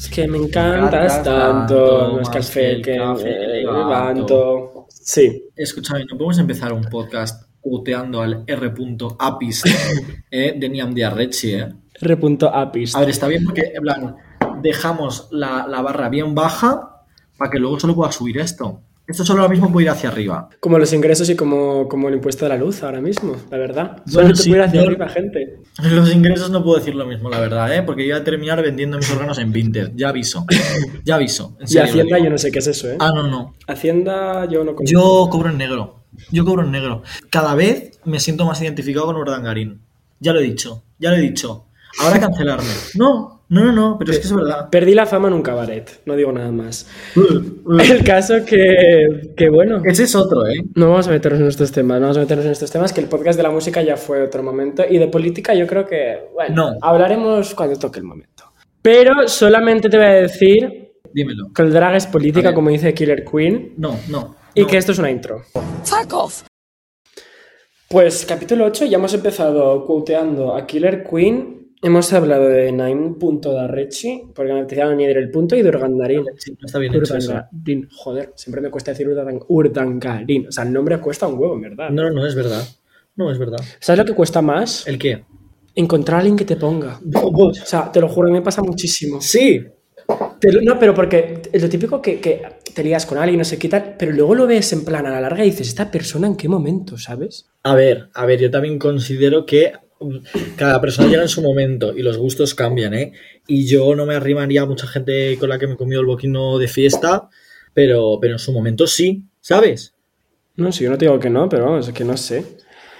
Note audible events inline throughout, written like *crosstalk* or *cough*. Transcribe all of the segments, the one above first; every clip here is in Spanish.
Es que me encantas encantas tanto, tanto, más que más que que café me que levanto. Sí. Escúchame, ¿no podemos empezar un podcast puteando al R.apis *laughs* eh, de Niam Diarrechi, eh? R.apis. A ver, está bien porque, en plan, dejamos la, la barra bien baja para que luego solo pueda subir esto. Esto solo ahora mismo puede ir hacia arriba. Como los ingresos y como, como el impuesto de la luz ahora mismo, la verdad. Bueno, Solo te sí, puede ir hacia yo- arriba, gente. Los ingresos no puedo decir lo mismo, la verdad, ¿eh? Porque yo voy a terminar vendiendo mis órganos en Vinted. Ya aviso. Ya aviso. en Y Hacienda digo. yo no sé qué es eso, ¿eh? Ah, no, no. Hacienda yo no conozco. Yo cobro en negro. Yo cobro en negro. Cada vez me siento más identificado con Urdangarín. Ya lo he dicho. Ya lo he dicho. Ahora cancelarme. No, no, no, no. Pero es que es verdad. Perdí la fama en un cabaret, no digo nada más. *laughs* El caso que, que bueno, Ese es otro, ¿eh? no vamos a meternos en estos temas, no vamos a meternos en estos temas, que el podcast de la música ya fue otro momento y de política yo creo que, bueno, No. hablaremos cuando toque el momento. Pero solamente te voy a decir Dímelo. que el drag es política, como dice Killer Queen, No, no. y no. que esto es una intro. Fuck off. Pues capítulo 8, ya hemos empezado quoteando a Killer Queen. Hemos hablado de Naim.darrechi, porque me decía añadir el punto, y de Urgandarín. Sí, no está bien hecho. Urdangarín. Joder, siempre me cuesta decir Urdan- Urdangarín. O sea, el nombre cuesta un huevo, en verdad. No, no, no, es verdad. No, es verdad. ¿Sabes lo que cuesta más? ¿El qué? Encontrar a alguien que te ponga. O sea, te lo juro, me pasa muchísimo. Sí. Lo- no, pero porque es lo típico que, que te lías con alguien, no sé qué tal, pero luego lo ves en plan a la larga y dices, ¿esta persona en qué momento, sabes? A ver, a ver, yo también considero que cada persona llega en su momento y los gustos cambian, ¿eh? Y yo no me arrimaría a mucha gente con la que me he comido el boquino de fiesta, pero, pero en su momento sí, ¿sabes? No sé, yo no te digo que no, pero vamos, es que no sé.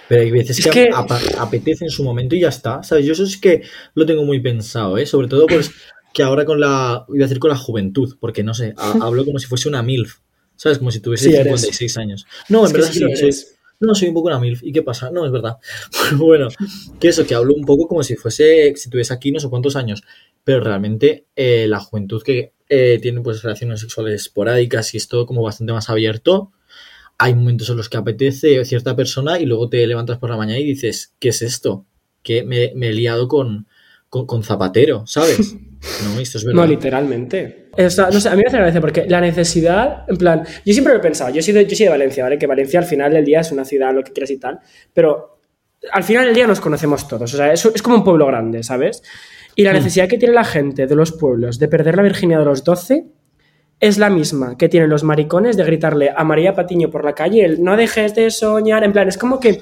Pero hay veces Es que, apetece en su momento y ya está, ¿sabes? Yo eso sí que lo tengo muy pensado, ¿eh? Sobre todo pues que ahora con la, iba a decir con la juventud, porque no sé, ha- hablo como si fuese una MILF, ¿sabes? Como si tuviese Sí, eres. 56 años. No, en Es verdad sí sí, lo soy- eres. No, soy un poco una MILF. ¿Y qué pasa? No, es verdad. *laughs* bueno, que eso, que hablo un poco como si fuese, si tuviese aquí no sé cuántos años, pero realmente eh, la juventud que eh, tiene pues relaciones sexuales esporádicas y es todo como bastante más abierto, hay momentos en los que apetece cierta persona y luego te levantas por la mañana y dices, ¿qué es esto? Que me, me he liado con, con, con Zapatero, ¿sabes? *laughs* No, esto es verdad. No, literalmente. O sea, no sé, a mí me hace gracia porque la necesidad, en plan, yo siempre lo he pensado, yo soy de, yo soy de Valencia, ¿vale? Que Valencia al final del día es una ciudad, lo que quieras y tal, pero al final del día nos conocemos todos, o sea, es, es como un pueblo grande, ¿sabes? Y la Mm. necesidad que tiene la gente de los pueblos de perder la virginidad de los 12 es la misma que tienen los maricones de gritarle a María Patiño por la calle el no dejes de soñar, en plan, es como que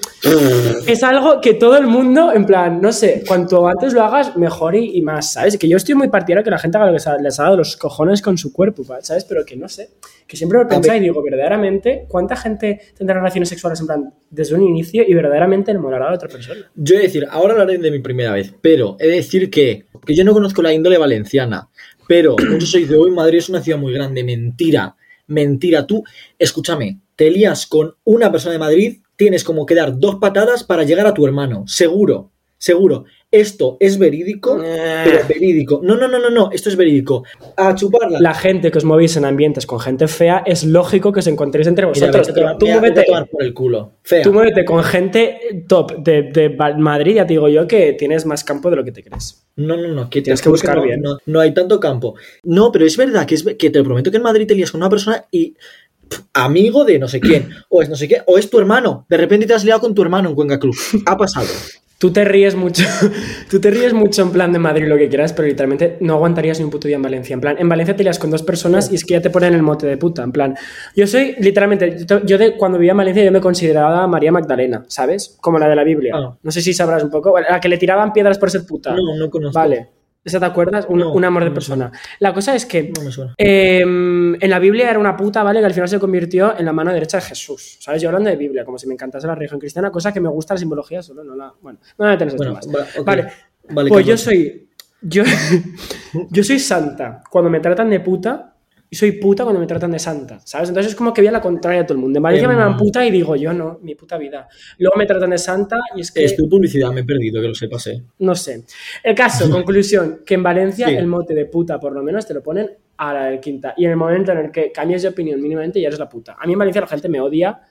es algo que todo el mundo, en plan, no sé, cuanto antes lo hagas, mejor y, más, ¿sabes? Que yo estoy muy partidario que la gente haga que les ha dado los cojones con su cuerpo, ¿sabes? Pero que no sé, que siempre lo pensé y digo, verdaderamente, ¿cuánta gente tendrá relaciones sexuales en plan desde un inicio y verdaderamente enamorará a otra persona? Yo he de decir, ahora hablaré de mi primera vez, pero he de decir que, que yo no conozco la índole valenciana, pero muchos se dice, hoy Madrid es una ciudad muy grande, mentira, mentira, tú, escúchame, te lías con una persona de Madrid, tienes como que dar dos patadas para llegar a tu hermano, seguro, seguro. Esto es verídico, pero verídico. No, no, no, no, no, esto es verídico. A chuparla. La gente que os movéis en ambientes con gente fea, es lógico que os encontréis entre Mira, vosotros. vete a tomar- tú mira, vete a muévete, tomar por el culo. Fea. tú muévete con gente top de, de Madrid, ya te digo yo que tienes más campo de lo que te crees. No, no, no, que Tienes que buscar no, bien. No, no hay tanto campo. No, pero es verdad que, es, que te lo prometo que en Madrid te lías con una persona y amigo de no sé quién, o es no sé qué, o es tu hermano. De repente te has liado con tu hermano en Cuenca Club. Ha pasado. Tú te ríes mucho, *laughs* tú te ríes mucho en plan de Madrid lo que quieras, pero literalmente no aguantarías ni un puto día en Valencia. En plan, en Valencia te lías con dos personas y es que ya te ponen el mote de puta. En plan, yo soy literalmente, yo- yo de cuando vivía en Valencia yo me consideraba María Magdalena, ¿sabes? Como la de la Biblia. Ah. No sé si sabrás un poco, la que le tiraban piedras por ser puta. No, no conozco. Vale. ¿Esa te acuerdas? Un, No, un amor de no persona. La cosa es que No eh, en la Biblia era una puta, ¿vale? Que al final se convirtió en la mano derecha de Jesús. ¿Sabes? Yo hablando de Biblia, como si me encantase la religión cristiana, cosa que me gusta la simbología, solo no la. Bueno, no en esos Bueno, va-. Vale. Vale, pues yo soy. Yo, *laughs* yo soy santa cuando me tratan de puta y soy puta cuando me tratan de santa, ¿sabes? Entonces es como que voy a la contraria a todo el mundo. En Valencia me llaman puta y digo yo no, mi puta vida. Luego me tratan de santa y es que. Es tu publicidad, me he perdido, que lo sepas, eh. No sé. El caso, *laughs* conclusión, que en Valencia Sí. el mote de puta por lo menos te lo ponen a la del quinta. Y en el momento en el que cambies de opinión mínimamente ya eres la puta. A mí en Valencia la gente me odia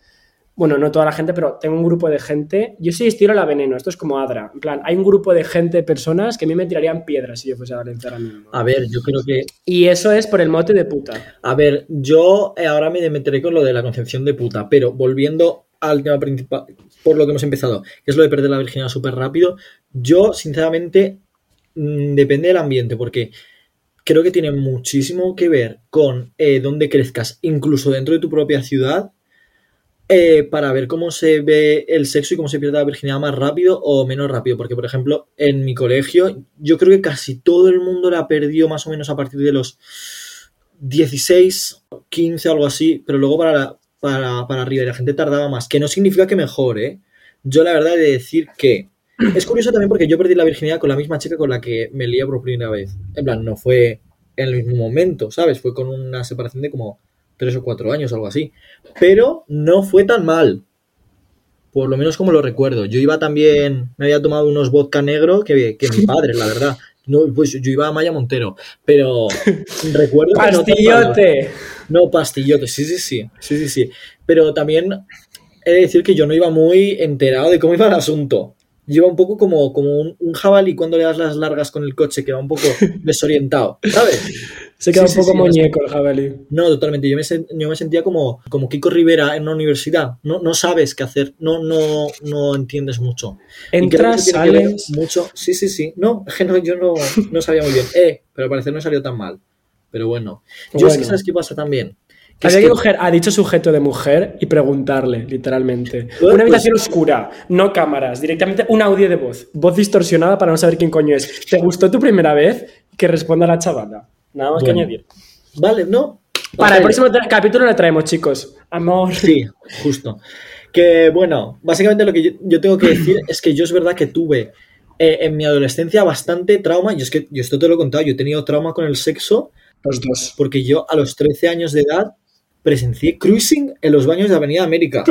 bueno, no toda la gente, pero tengo un grupo de gente. Yo sí estiro la veneno, esto es como Adra. En plan, hay un grupo de gente, personas que a mí me tirarían piedras si yo fuese a Valencia ahora mismo. A ver, yo creo que. Y eso es por el mote de puta. A ver, yo eh, ahora me meteré con lo de la concepción de puta, pero volviendo al tema principal, por lo que hemos empezado, que es lo de perder la virginidad súper rápido, yo, sinceramente, mm, depende del ambiente, porque creo que tiene muchísimo que ver con eh, dónde crezcas, incluso dentro de tu propia ciudad, eh, para ver cómo se ve el sexo y cómo se pierde la virginidad más rápido o menos rápido. Porque, por ejemplo, en mi colegio, yo creo que casi todo el mundo la perdió más o menos a partir de los 16, 15, algo así, pero luego para, para, para arriba y la gente tardaba más. Que no significa que mejor, ¿eh? Yo la verdad he de decir que es curioso también porque yo perdí la virginidad con la misma chica con la que me lié por primera vez. En plan, no fue en el mismo momento, ¿sabes? Fue con una separación de como tres o cuatro años, algo así. Pero no fue tan mal. Por lo menos como lo recuerdo. Yo iba también, me había tomado unos vodka negro que, que mi *laughs* padre, la verdad. No, pues yo iba a Maya Montero, pero *laughs* recuerdo que. ¡Pastillote! No, pastillote, sí, sí, sí, sí, sí, sí. Pero también he de decir que yo no iba muy enterado de cómo *laughs* iba el asunto. Iba un poco como, como un, un jabalí cuando le das las largas con el coche, que va un poco desorientado, ¿sabes? Se queda Sí, un poco sí, muñeco el jabalí. No, totalmente. Yo me, sen- yo me sentía como, como Kiko Rivera en una universidad. No, no sabes qué hacer, no, no, no entiendes mucho. Entras, sales. Mucho. Sí, sí, sí. No, *laughs* es que no, yo no, no sabía muy bien. Eh, pero al parecer no salió tan mal. Pero bueno. Yo es que sabes qué pasa también. Que Había que que- coger a dicho sujeto de mujer y preguntarle, literalmente. Pues- Una habitación oscura, no cámaras, directamente un audio de voz, voz distorsionada para no saber quién coño es. ¿Te gustó tu primera vez? Que responda la chavala. Nada más que añadir. Vale, no. Para el próximo capítulo le traemos, chicos. Amor. Sí, justo. Que bueno, básicamente lo que yo, yo tengo que decir *clears throat* es que yo es verdad que tuve eh, en mi adolescencia bastante trauma. Y es que yo esto te lo he contado, yo he tenido trauma con el sexo Los dos. porque yo a los 13 años de edad presencié cruising en los baños de Avenida América.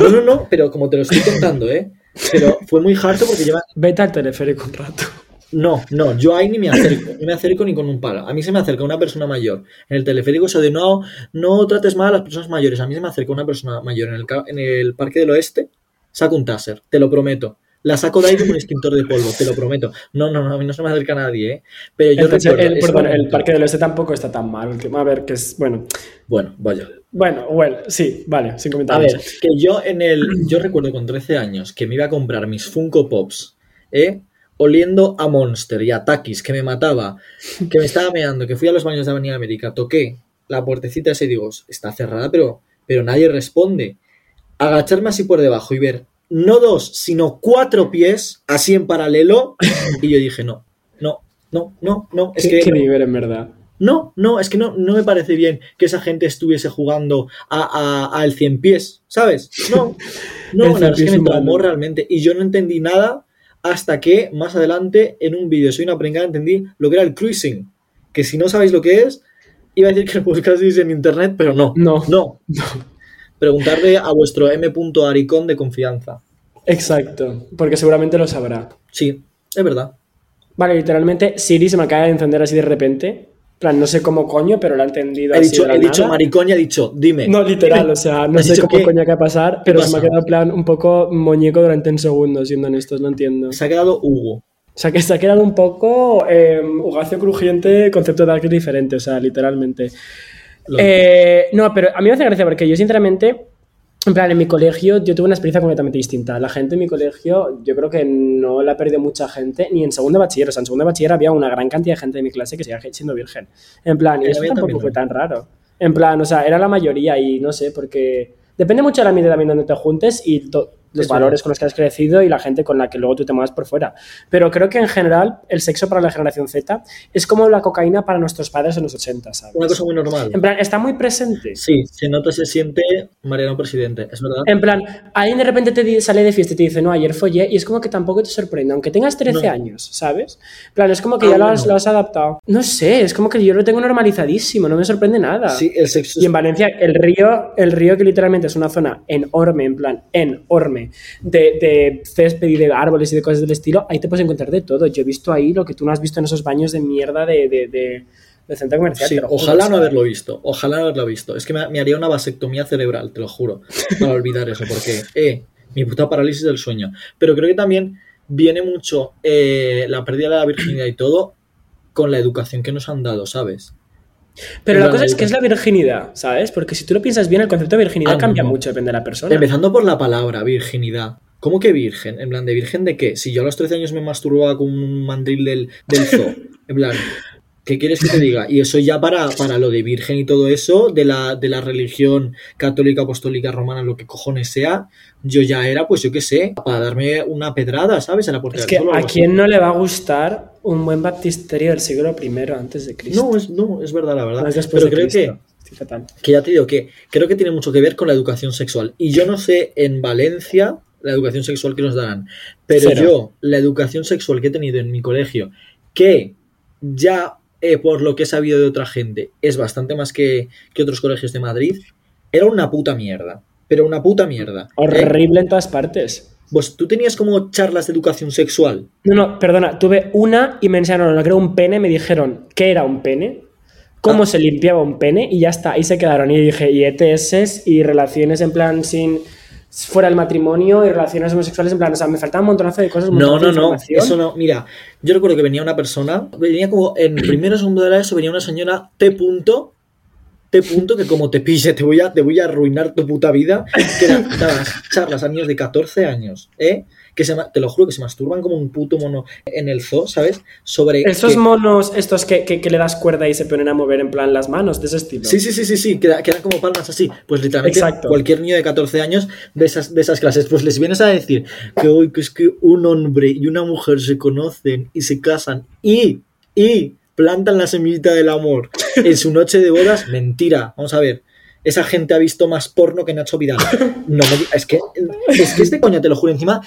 No, no, no, pero como te lo estoy contando, ¿eh? Pero fue muy harto porque lleva... Vete al teleférico un rato. No, no, yo ahí ni me acerco, ni me acerco ni con un palo. A mí se me acerca una persona mayor en el teleférico, eso de no, no trates mal a las personas mayores. A mí se me acerca una persona mayor en el, ca- en el Parque del Oeste, saco un taser, te lo prometo. La saco de ahí como un extintor de polvo, te lo prometo. No, no, no, a mí no se me acerca nadie, ¿eh? Pero yo Entonces, el, perdón, el. Parque del Oeste tampoco está tan mal. A ver, que es. Bueno, Bueno, vaya. bueno, bueno, sí, vale, sin A comentarios. ver, que yo en el. Yo recuerdo con 13 años que me iba a comprar mis Funko Pops, ¿eh? Oliendo a Monster y a Takis, que me mataba, que me estaba meando, que fui a los baños de Avenida América, toqué la puertecita esa y digo, está cerrada, pero, pero nadie responde. Agacharme así por debajo y ver no dos, sino cuatro pies así en paralelo, y yo dije, no, no, no, no, no, es Qué- que no. nivel, en verdad. No, no, es que no, no me parece bien que esa gente estuviese jugando a, a- al 100 pies, ¿sabes? No, no, *laughs* la verdad es que me traumó realmente. Y yo no entendí nada hasta que más adelante en un vídeo, soy una pringada, entendí lo que era el cruising. Que si no sabéis lo que es, iba a decir que lo buscaseis en internet, pero no. No. No. Preguntarle a vuestro M. Aricón de confianza. Exacto, porque seguramente lo sabrá. Sí, es verdad. Vale, literalmente Siri se me acaba de encender así de repente. En plan, no sé cómo coño, pero lo ha entendido He así dicho, de la he dicho maricón y ha dicho, dime. No, literal, Dime. *laughs* o sea, no ¿Has sé cómo qué? coño que va a pasar, pero se me ha quedado plan un poco muñeco durante un segundo, siendo honestos, no entiendo. O Se ha quedado Hugo. sea, que se ha quedado un poco eh, Ugacio crujiente, concepto de algo diferente, o sea, literalmente. Lo- Eh, no, pero a mí me hace gracia porque yo, sinceramente, en plan, en mi colegio yo tuve una experiencia completamente distinta. La gente en mi colegio, yo creo que no la ha perdido mucha gente, ni en segundo de bachiller. O sea, en segundo de bachiller había una gran cantidad de gente de mi clase que seguía siendo virgen. En plan, y eso tampoco fue tan raro. En plan, o sea, era la mayoría y no sé, porque depende mucho del ambiente también donde te juntes y los Es valores verdad. con los que has crecido y la gente con la que luego tú te muevas por fuera. Pero creo que en general el sexo para la generación Z es como la cocaína para nuestros padres en los 80, ¿sabes? Una cosa muy normal. En plan, está muy presente. Sí, se nota, se siente Mariano Presidente, es verdad. En plan, alguien de repente te sale de fiesta y te dice, no, ayer follé, y es como que tampoco te sorprende, aunque tengas 13 No. años, ¿sabes? En plan, es como que Ah, ya lo has, bueno. lo has adaptado. No sé, es como que yo lo tengo normalizadísimo, no me sorprende nada. Sí, el sexo Y en Valencia, el río, el río que literalmente es una zona enorme, en plan, enorme, de, de césped y de árboles y de cosas del estilo, ahí te puedes encontrar de todo. Yo he visto ahí lo que tú no has visto en esos baños de mierda de, de, de, centro comercial. Sí, ojalá no haberlo visto, ojalá no haberlo visto. Es que me, me haría una vasectomía cerebral, te lo juro, para olvidar eso, porque, eh, mi puta parálisis del sueño. Pero creo que también viene mucho eh, la pérdida de la virginidad y todo con la educación que nos han dado, ¿sabes? Pero la cosa es que es la virginidad, ¿sabes? Porque si tú lo piensas bien, el concepto de virginidad Ah, cambia no. mucho, depende de la persona. Empezando por la palabra virginidad. ¿Cómo que virgen? En plan, ¿de virgen de qué? Si yo a los 13 años me masturbaba con un mandril del, del zoo. *laughs* En plan, ¿qué quieres que te diga? Y eso ya para, para lo de virgen y todo eso, de la, de la religión católica, apostólica, romana, lo que cojones sea, yo ya era, pues yo qué sé, para darme una pedrada, ¿sabes? En la puerta Es que a quién no le va a gustar un buen baptisterio del siglo I antes de Cristo. No, es, no, es verdad, la verdad. No es después Pero de creo Cristo. que fatal. que ya te digo que creo que tiene mucho que ver con la educación sexual. Y yo no sé en Valencia la educación sexual que nos darán, pero Cero. yo la educación sexual que he tenido en mi colegio, que ya eh, por lo que he sabido de otra gente es bastante más que, que otros colegios de Madrid, era una puta mierda. Pero una puta mierda. ¿eh? Horrible en todas partes. Pues tú tenías como charlas de educación sexual. No, no, perdona, tuve una y me enseñaron lo que era un pene, me dijeron qué era un pene, cómo Ah. se limpiaba un pene y ya está, ahí se quedaron. Y dije, y ETS y relaciones en plan sin fuera del matrimonio y relaciones homosexuales en plan, o sea, me faltaba un montonazo de cosas. No, no, no, eso no. Mira, yo recuerdo que venía una persona, venía como en *clears throat* primero o segundo de la ESO, venía una señora T. Punto, T. Punto, que como te pille, te voy a, te voy a arruinar tu puta vida, que era, *laughs* dabas charlas a niños de 14 años, ¿eh? Que se, te lo juro, que se masturban como un puto mono en el zoo, ¿sabes? Sobre... Esos que- monos, estos que, que- que le das cuerda y se ponen a mover en plan las manos, de ese estilo. Sí, sí, sí, sí, sí, quedan queda como palmas así. Pues literalmente Exacto. cualquier niño de 14 años de esas, de esas clases, pues les vienes a decir que hoy que es que un hombre y una mujer se conocen y se casan y, y plantan la semillita del amor en su noche de bodas, *laughs* mentira. Vamos a ver. Esa gente ha visto más porno que Nacho Vidal. No es que es que este coño, te lo juro, encima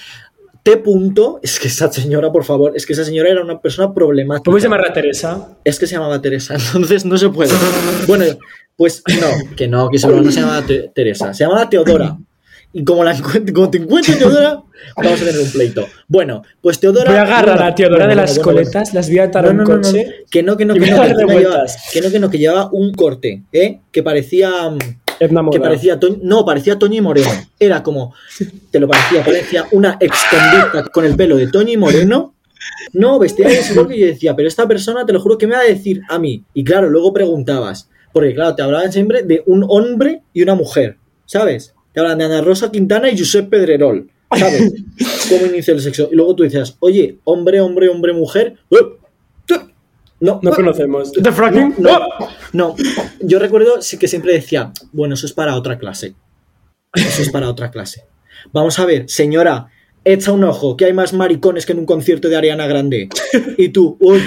T. Punto, es que esa señora, por favor, es que esa señora era una persona problemática. ¿Cómo se llama la Teresa? Es que se llamaba Teresa, *laughs* entonces no se puede. Bueno, pues no, que no, que seguro no se llamaba Te- Teresa, se llamaba Teodora. Y como, la encuent- como te encuentres Teodora, vamos a tener un pleito. Bueno, pues Teodora. Voy a agarrar bueno, a Teodora bueno, de las bueno, coletas, las voy a atar No, un no, coche. Que no, que no, que no, que, llevaba, que no, que no, que llevaba un corte, ¿eh? Que parecía. Edna Moda. Que parecía no, parecía Toño y Moreno. Era como, te lo parecía, parecía una extendida con el pelo de Toño y Moreno. No, vestía de ese que yo decía, pero esta persona te lo juro que me va a decir a mí. Y claro, luego preguntabas, porque claro, te hablaban siempre de un hombre y una mujer, ¿sabes? Te hablan de Ana Rosa Quintana y Josep Pedrerol, ¿sabes? *laughs* ¿Cómo inicia el sexo? Y luego tú decías, oye, hombre, hombre, hombre, mujer. No, No conocemos. ¿The fracking? No, no. Yo recuerdo sí que siempre decía, bueno, eso es para otra clase. Eso es para otra clase. Vamos a ver, señora, echa un ojo, que hay más maricones que en un concierto de Ariana Grande. Y tú, uy,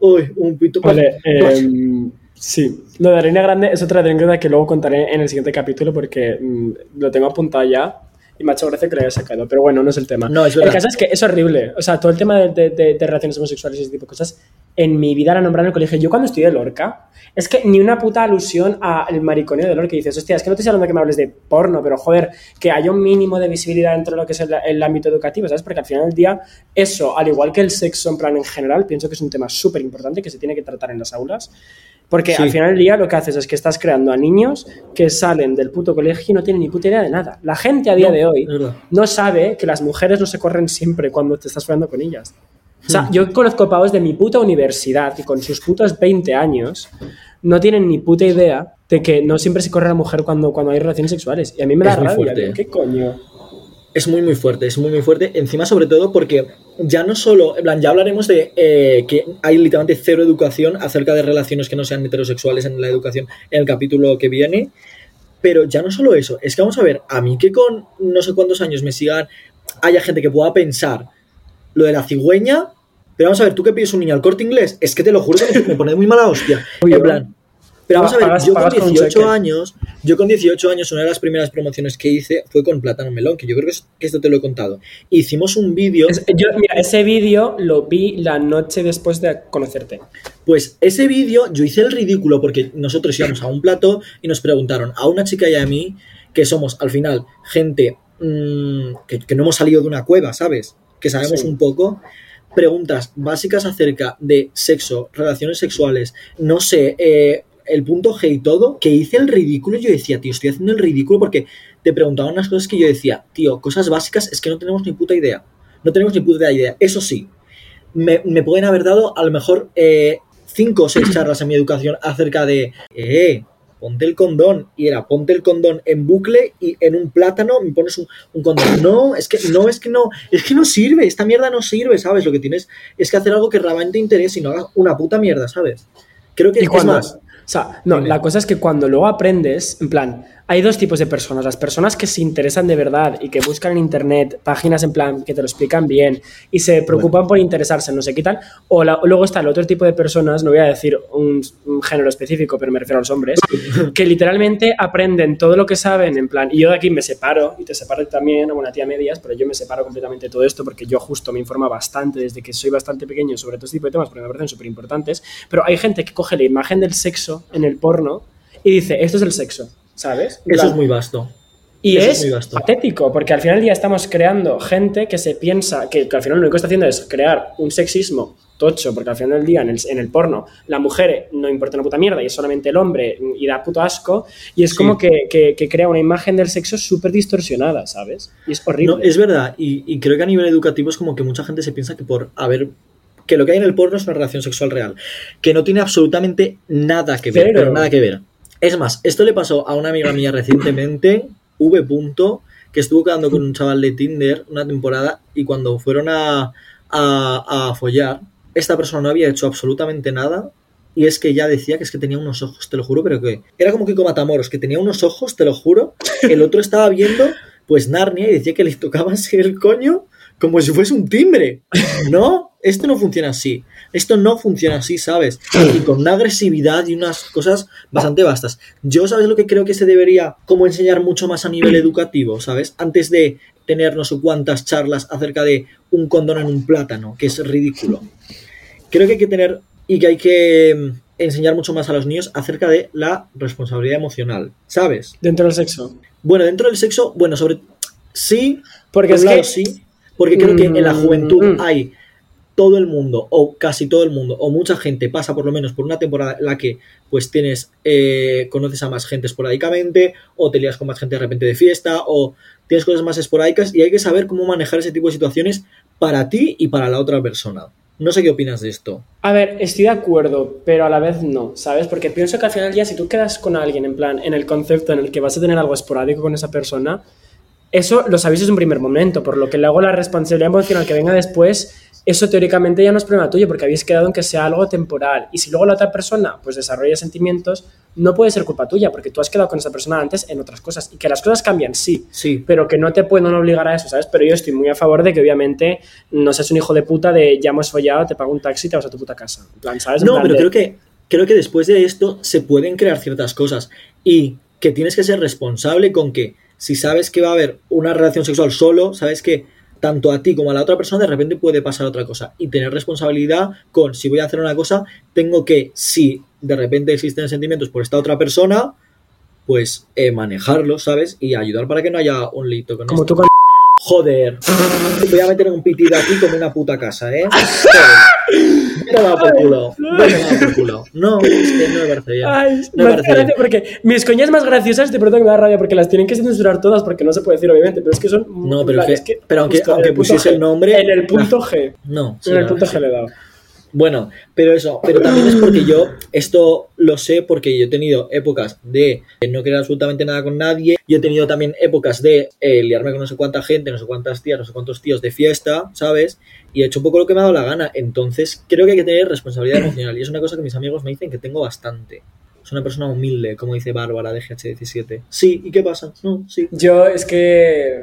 uy, un pito. Vale, Pues- eh, sí. Lo de Arena Grande es otra anécdota que luego contaré en el siguiente capítulo porque mm, lo tengo apuntado ya y me ha hecho gracia que lo haya sacado. Pero bueno, no es el tema. No, es el verdad. caso es que es horrible. O sea, todo el tema de, de- de- de relaciones homosexuales y ese tipo de cosas, en mi vida la nombraron en el colegio. Yo cuando estudié Lorca, es que ni una puta alusión al mariconeo de Lorca. Y dices, hostia, es que no te estoy hablando que me hables de porno, pero joder, que haya un mínimo de visibilidad dentro de lo que es el, el ámbito educativo, ¿sabes? Porque al final del día, eso, al igual que el sexo en plan en general, pienso que es un tema súper importante que se tiene que tratar en las aulas. Porque Sí. al final del día lo que haces es que estás creando a niños que salen del puto colegio y no tienen ni puta idea de nada. La gente a día No, de hoy no sabe que las mujeres no se corren siempre cuando te estás follando con ellas. O sea, yo conozco pavos de mi puta universidad que con sus putos 20 años no tienen ni puta idea de que no siempre se corre la mujer cuando, cuando hay relaciones sexuales. Y a mí me da Es muy rabia. digo, ¿Qué coño? Es muy, muy fuerte, es muy, muy fuerte. Encima, sobre todo, porque ya no solo, en plan, ya hablaremos de eh, que hay literalmente cero educación acerca de relaciones que no sean heterosexuales en la educación en el capítulo que viene. Pero ya no solo eso, es que vamos a ver, a mí que con no sé cuántos años me sigan, haya gente que pueda pensar lo de la cigüeña, pero vamos a ver, tú que pides un niño al corte inglés, es que te lo juro que me, me pone muy mala hostia. *laughs* En plan, pero vamos a ver, yo con pagas con un 18 cheque. años, yo con 18 años, una de las primeras promociones que hice fue con Plátano Melón, que yo creo que, es- que esto te lo he contado. Hicimos un vídeo, Es- yo, mira, ese vídeo lo vi la noche después de conocerte. pues ese vídeo yo hice el ridículo porque nosotros íbamos a un plato y nos preguntaron a una chica y a mí, que somos al final gente mm, que, que no hemos salido de una cueva, ¿sabes? Que sabemos Sí. un poco. preguntas básicas acerca de sexo, relaciones sexuales, no sé, eh, el punto G y todo, que hice el ridículo. Yo decía, tío, estoy haciendo el ridículo porque te preguntaban unas cosas que yo decía, tío, cosas básicas es que no tenemos ni puta idea. No tenemos ni puta idea. Eso sí, me, me pueden haber dado a lo mejor eh, cinco o seis charlas en mi educación acerca de, eh, ponte el condón. Y era, ponte el condón en bucle y en un plátano me pones un, un condón. No, es que no, es que no, es que no sirve. Esta mierda no sirve, ¿sabes? Lo que tienes es que hacer algo que realmente interese y no hagas una puta mierda, ¿sabes? Creo que ¿Y es más. O sea, no, la cosa es que cuando luego aprendes, en plan, hay dos tipos de personas. Las personas que se interesan de verdad y que buscan en internet páginas en plan que te lo explican bien y se preocupan por interesarse, no sé qué tal. O, la- luego está el otro tipo de personas, no voy a decir un, un género específico, pero me refiero a los hombres, *laughs* que literalmente aprenden todo lo que saben, en plan, y yo de aquí me separo, y te separo también, bueno, a ti a medias, pero yo me separo completamente de todo esto porque yo justo me informa bastante desde que soy bastante pequeño sobre todo este tipo de temas porque me parecen súper importantes, pero hay gente que coge la imagen del sexo en el porno y dice, esto es el sexo, ¿sabes? Eso es muy vasto. y eso es, patético, porque al final del día estamos creando gente que se piensa que, que al final lo único que está haciendo es crear un sexismo tocho, porque al final del día en el, en el porno la mujer no importa una puta mierda y es solamente el hombre y da puto asco, y es Sí. como que, que- que crea una imagen del sexo súper distorsionada, ¿sabes? Y es horrible. No, es verdad, y, y creo que a nivel educativo es como que mucha gente se piensa que por haber que lo que hay en el porno es una relación sexual real, que no tiene absolutamente nada que ver, pero nada que ver. Es más, esto le pasó a una amiga mía recientemente, V. Punto, que estuvo quedando con un chaval de Tinder una temporada y cuando fueron a, a, a follar, esta persona no había hecho absolutamente nada y es que ya decía que es que tenía unos ojos, te lo juro, pero que era como Kiko Matamoros, que tenía unos ojos, te lo juro, el otro estaba viendo pues Narnia y decía que le tocaba *laughs* así el coño como si fuese un timbre. No, esto no funciona así. Esto no funciona así, ¿sabes? Y con una agresividad y unas cosas bastante vastas. Yo, ¿sabes lo que creo que se debería como enseñar mucho más a nivel educativo, ¿sabes? Antes de tener no sé cuántas charlas acerca de un condón en un plátano, que es ridículo. Creo que hay que tener y que hay que mm, enseñar mucho más a los niños acerca de la responsabilidad emocional, ¿sabes? Dentro del sexo. Bueno, dentro del sexo, bueno, sobre sí, Porque por es lado que... sí, porque creo que en la Mm, juventud mm. hay todo el mundo, o casi todo el mundo, o mucha gente pasa por lo menos por una temporada en la que pues tienes, eh, conoces a más gente esporádicamente, o te lías con más gente de repente de fiesta, o tienes cosas más esporádicas, y hay que saber cómo manejar ese tipo de situaciones para ti y para la otra persona. No sé qué opinas de esto. A ver, estoy de acuerdo, pero a la vez no, ¿sabes? Porque pienso que al final día, si tú quedas con alguien, en plan, en el concepto en el que vas a tener algo esporádico con esa persona, eso lo sabéis desde un primer momento, por lo que luego la responsabilidad emocional que venga después, eso teóricamente ya no es problema tuyo, porque habéis quedado en que sea algo temporal. Y si luego la otra persona, pues desarrolla sentimientos, no puede ser culpa tuya, porque tú has quedado con esa persona antes en otras cosas. Y que las cosas cambian, sí, Sí, pero que no te pueden obligar a eso, ¿sabes? Pero yo estoy muy a favor de que obviamente no seas un hijo de puta de ya hemos follado, te pago un taxi y te vas a tu puta casa. En plan, ¿sabes? En No, plan pero de- creo que, creo que después de esto se pueden crear ciertas cosas y que tienes que ser responsable con que si sabes que va a haber una relación sexual solo, sabes que tanto a ti como a la otra persona de repente puede pasar otra cosa y tener responsabilidad con si voy a hacer una cosa, tengo que, si de repente existen sentimientos por esta otra persona, pues eh, manejarlo, ¿sabes? Y ayudar para que no haya un lito con Como esto. tú con... Joder, voy a meter un pitido aquí como una puta casa, ¿eh? Joder. *laughs* Vete a dar por culo. Vete a dar por culo. No, es que no me parece bien. Ay, No me parece porque mis coñas más graciosas de pronto que me da rabia porque las tienen que censurar todas porque no se puede decir obviamente, pero es que son... No, pero es que- pero aunque- justo aunque el pusiese G. el nombre- En el punto G. No, sí, en el no, punto sí. G le he dado. Bueno, pero eso, pero también es porque yo, esto lo sé porque yo he tenido épocas de no querer absolutamente nada con nadie, yo he tenido también épocas de eh, liarme con no sé cuánta gente, no sé cuántas tías, no sé cuántos tíos de fiesta, ¿sabes? Y he hecho un poco lo que me ha dado la gana, entonces creo que hay que tener responsabilidad emocional y es una cosa que mis amigos me dicen que tengo bastante. Soy una persona humilde, como dice Bárbara de GH17. Sí, ¿y qué pasa? No, sí. Yo es que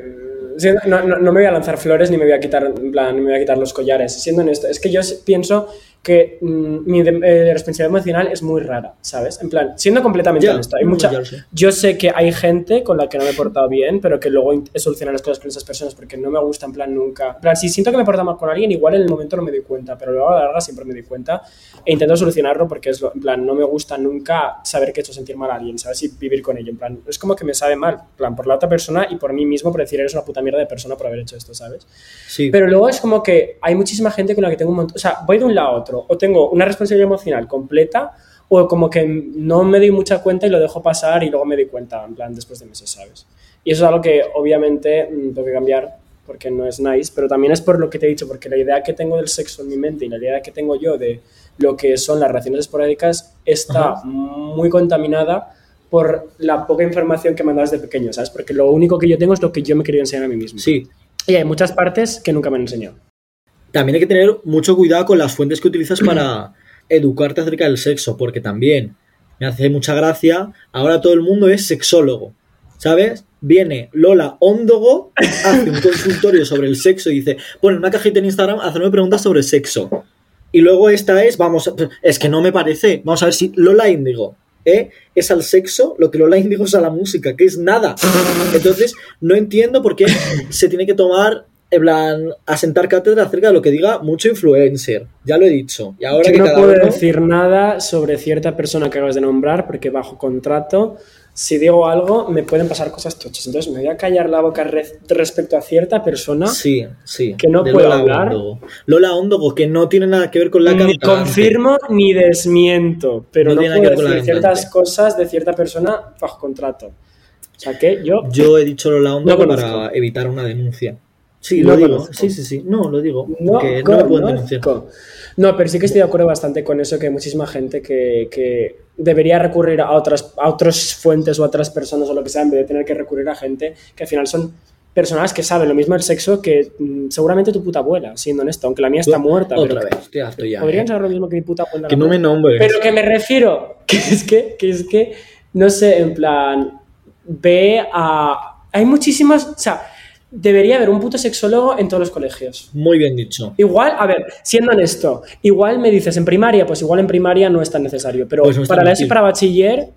no, no- no me voy a lanzar flores ni me voy a quitar en plan, ni me voy a quitar los collares. Siendo honesto, es que yo pienso que mm, mi eh, responsabilidad emocional es muy rara, ¿sabes? En plan, siendo completamente honesto, hay mucha, ya lo sé. yo sé que hay gente con la que no me he portado bien, pero que luego he solucionado las cosas con esas personas porque no me gusta, en plan, nunca. En plan, si siento que me he portado mal con alguien, igual en el momento no me doy cuenta, pero luego a la larga siempre me doy cuenta e intento solucionarlo porque es, lo, en plan, no me gusta nunca saber que he hecho sentir mal a alguien, ¿sabes? Y vivir con ello, en plan, es como que me sabe mal, en plan, por la otra persona y por mí mismo por decir, eres una puta mierda de persona por haber hecho esto, ¿sabes? Sí. Pero luego es como que hay muchísima gente con la que tengo un montón. O sea, voy de un lado a otro. O tengo una responsabilidad emocional completa, o como que no me doy mucha cuenta y lo dejo pasar y luego me doy cuenta, en plan, después de meses, ¿sabes? Y eso es algo que obviamente mm, tengo que cambiar porque no es nice, pero también es por lo que te he dicho, porque la idea que tengo del sexo en mi mente y la idea que tengo yo de lo que son las relaciones esporádicas está muy contaminada por la poca información que me das de pequeño, ¿sabes? Porque lo único que yo tengo es lo que yo me querido enseñar a mí mismo. Sí. Y hay muchas partes que nunca me han enseñado. También hay que tener mucho cuidado con las fuentes que utilizas para *clears throat* educarte acerca del sexo, porque también me hace mucha gracia, ahora todo el mundo es sexólogo, ¿sabes? Viene Lola Óndogo, hace un consultorio sobre el sexo y dice, pone una cajita en Instagram, hacerme preguntas sobre sexo. Y luego esta es, vamos, es que no me parece, vamos a ver si Lola Índigo, ¿eh? Es al sexo lo que Lola Índigo es a la música, que es nada. Entonces, no entiendo por qué se tiene que tomar, en plan, asentar cátedra acerca de lo que diga mucho influencer. Ya lo he dicho. Y ahora Yo que no cada puedo uno- decir nada sobre cierta persona que acabas de nombrar porque bajo contrato, si digo algo, me pueden pasar cosas tochas. Entonces me voy a callar la boca re- respecto a cierta persona. Sí, sí. Que no puedo Lola hablar. Lola Óndogo, que no tiene nada que ver con la ni cantante. confirmo ni desmiento, pero No puedo decir ciertas cosas de cierta persona bajo contrato. O sea que yo Yo he dicho Lola Óndogo No para evitar una denuncia. Sí, No lo digo. conozco. Sí, sí, sí. No, lo digo. no, porque no pueden denunciar. No, pero sí que estoy de acuerdo bastante con eso, que hay muchísima gente que, que debería recurrir a otras, a otras fuentes o a otras personas o lo que sea, en vez de tener que recurrir a gente que al final son personas que saben lo mismo del sexo que mm, seguramente tu puta abuela, siendo honesto, aunque la mía está muerta. Otra pero vez, estoy harto ya. Podrían eh. saber lo mismo que mi puta abuela. Que no me nombres. Pero que me refiero, *laughs* que es que, que es que, no sé, en plan, ve a... Hay muchísimas, o sea, debería haber un puto sexólogo en todos los colegios. Muy bien dicho. Igual, a ver, siendo honesto, igual me dices en primaria, pues igual en primaria no es tan necesario, pero Pues no para la útil. para bachiller,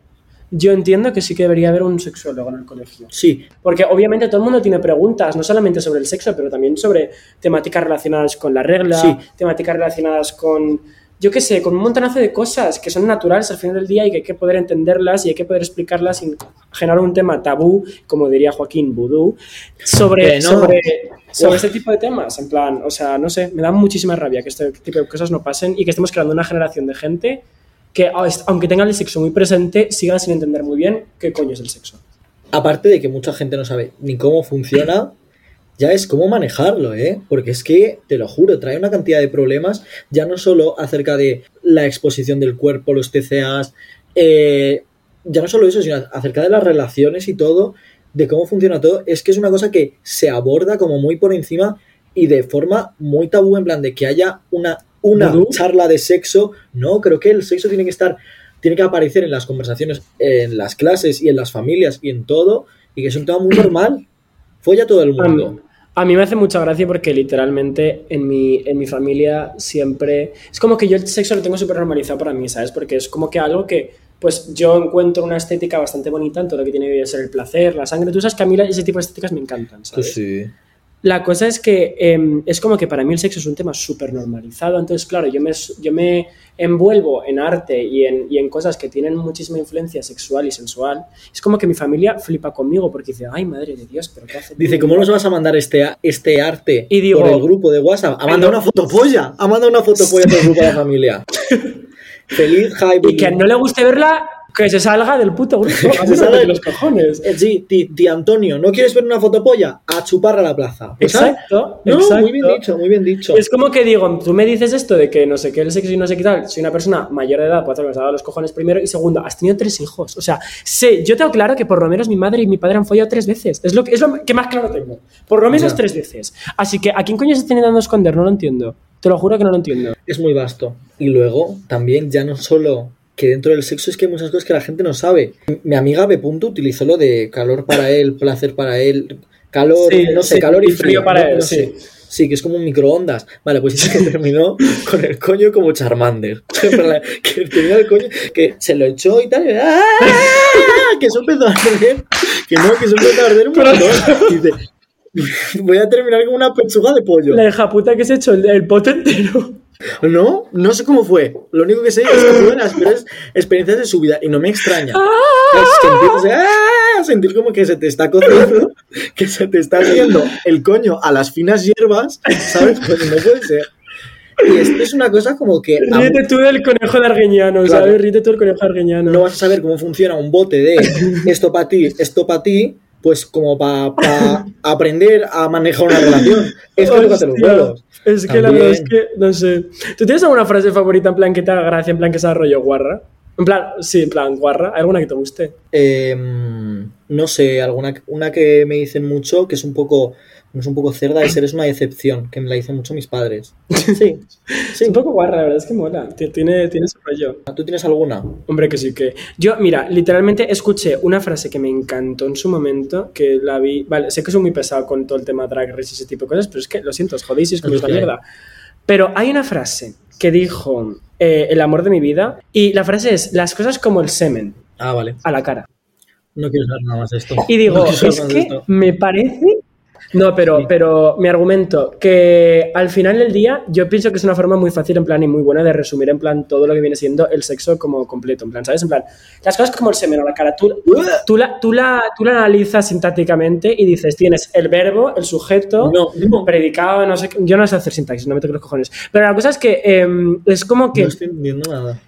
yo entiendo que sí que debería haber un sexólogo en el colegio. Sí, Porque obviamente todo el mundo tiene preguntas, no solamente sobre el sexo, pero también sobre temáticas relacionadas con la regla, Sí. temáticas relacionadas con, yo qué sé, con un montonazo de cosas que son naturales al final del día y que hay que poder entenderlas y hay que poder explicarlas sin generar un tema tabú, como diría Joaquín Vudú, sobre, no. sobre, sobre este tipo de temas. En plan, o sea, no sé, me da muchísima rabia que este tipo de cosas no pasen y que estemos creando una generación de gente que, aunque tengan el sexo muy presente, sigan sin entender muy bien qué coño es el sexo. aparte de que mucha gente no sabe ni cómo funciona, ya es cómo manejarlo, ¿eh? Porque es que, te lo juro, trae una cantidad de problemas, ya no solo acerca de la exposición del cuerpo, los TCAs, eh, ya no solo eso, sino acerca de las relaciones y todo, de cómo funciona todo, es que es una cosa que se aborda como muy por encima y de forma muy tabú, en plan de que haya una, una ¿Vudú? charla de sexo. No, creo que el sexo tiene que estar, tiene que aparecer en las conversaciones, en las clases y en las familias y en todo, y que es un tema muy normal. Folla todo el mundo. A mí me hace mucha gracia porque literalmente en mi, en mi familia siempre... Es como que yo el sexo lo tengo súper normalizado para mí, ¿sabes? Porque es como que algo que, pues yo encuentro una estética bastante bonita en todo lo que tiene que ser el placer, la sangre. Tú sabes que a mí ese tipo de estéticas me encantan, ¿sabes? Sí. La cosa es que em, es como que para mí el sexo es un tema súper normalizado, entonces claro, yo me, yo me envuelvo en arte y en, y en cosas que tienen muchísima influencia sexual y sensual. Es como que mi familia flipa conmigo porque dice, ay madre de Dios, pero ¿qué hace? Dice, tú?". ¿cómo nos vas a mandar este, este arte Y digo- por el grupo de WhatsApp? Ha mandado Pero- una fotopolla. Ha mandado una fotopolla por el grupo de la familia. *laughs* Feliz Jaime. Y que no le guste verla, que se salga del puto grupo. *laughs* Mí *laughs* se salga del- los cojones. Eh, Sí, ti, ti Antonio, ¿no quieres ver una fotopolla? A chupar a la plaza. Pues. Exacto, No, exacto. muy bien dicho, muy bien dicho. Es como que digo, tú me dices esto de que no sé qué el sexo y no sé qué tal, soy una persona mayor de edad, puedo hacer lo que me ha dado los cojones primero, y segundo, has tenido tres hijos. O sea, sé, yo tengo claro que por lo menos mi madre y mi padre han follado tres veces. Es lo que, es lo que más claro tengo. Por lo menos Ya. tres veces. Así que, ¿a quién coño se está intentando esconder? No lo entiendo. Te lo juro que no lo entiendo. Es muy vasto. Y luego, también, ya no solo que dentro del sexo es que hay muchas cosas que la gente no sabe. Mi amiga B. Utilizó lo de calor para él, placer para él, calor, Sí, no sé, sí, calor y frío frío. para no- él, no sí. sé. Sí, que es como un microondas. Vale, pues dice que *laughs* terminó con el coño como Charmander. *laughs* que tenía el coño, que se lo echó y tal, y ¡ah! que eso empezó a arder. Que no, que eso empezó a arder un montón. Y dice, voy a terminar con una pechuga de pollo. La hija puta que se echó el, el pote entero. No, no sé cómo fue. Lo único que sé es que fue de las peores experiencias de su vida y no me extraña. Pues que empiezas a sentir como que se te está cociendo, que se te está haciendo el coño a las finas hierbas, ¿sabes? Pues no puede ser. Y esto es una cosa como que. Ríete tú del conejo de Arguiñano, Claro. ¿sabes? Ríete tú del conejo de Arguiñano. no vas a saber cómo funciona un bote de esto para ti, esto para ti, pues como para *laughs* aprender a manejar una relación. Es que los huevos. Es que la verdad es que, no sé. ¿Tú tienes alguna frase favorita en plan que te haga gracia, en plan que sea rollo guarra? En plan, sí, en plan guarra. ¿Hay alguna que te guste? Em, no sé, alguna una que me dicen mucho, que es un poco, no es un poco cerda, es eres una decepción, que me la dicen mucho mis padres. *laughs* Sí, Es un poco guarra, la verdad es que mola. Ti- Tiene, tiene su rollo. ¿Tú tienes alguna? Hombre, que sí que. Yo, mira, literalmente escuché una frase que me encantó en su momento, que la vi. Vale, sé que soy muy pesado con todo el tema drag race y ese tipo de cosas, pero es que lo siento, os jodéis y es como Es esta mierda. Pero hay una frase que dijo eh, el amor de mi vida, y la frase es: las cosas como el semen, Ah, vale. a la cara. No quiero saber nada más de esto. Y digo, No es que esto. me parece. No, pero, pero mi argumento, que al final del día yo pienso que es una forma muy fácil en plan y muy buena de resumir en plan todo lo que viene siendo el sexo como completo, en plan, ¿sabes? En plan, las cosas como el semen o la cara, tú, tú, la, tú, la, tú la analizas sintácticamente y dices, tienes el verbo, el sujeto, No, no. predicado, no sé, qué- yo no sé hacer sintaxis, no me toco los cojones. Pero la cosa es que em, es como que No estoy entendiendo nada.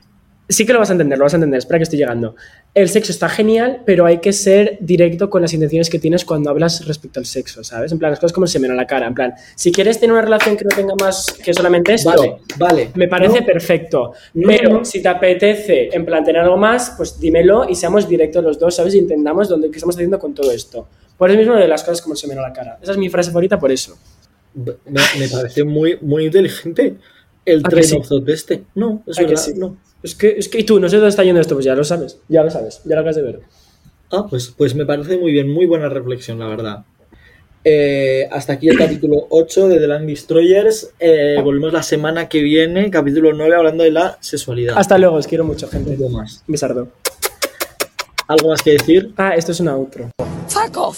Sí que lo vas a entender, lo vas a entender, espera que estoy llegando. El sexo está genial, pero hay que ser directo con las intenciones que tienes cuando hablas respecto al sexo, ¿sabes? En plan, las cosas como el semen a la cara, en plan, si quieres tener una relación que no tenga más que solamente esto, Vale, vale. me parece No, perfecto. No, pero no. si te apetece, en plan, tener algo más, pues dímelo y seamos directos los dos, ¿sabes? Y entendamos dónde, qué estamos haciendo con todo esto. Por eso mismo de las cosas como el semen a la cara. Esa es mi frase favorita por eso. Me, me parece muy, muy inteligente el ¿A que train sí? este. No, es ¿A que verdad. sí? No. Es que, es que, y tú, no sé dónde está yendo esto, pues ya lo sabes, ya lo sabes, ya lo acabas de ver. Ah, pues, pues me parece muy bien, muy buena reflexión, la verdad. Eh, hasta aquí el *coughs* capítulo 8 de The Land Destroyers. Eh, volvemos la semana que viene, capítulo 9, hablando de la sexualidad. Hasta luego, os quiero mucho, gente. Un poco más. Besardo. ¿Algo más que decir? Ah, esto es una outro. Fuck off.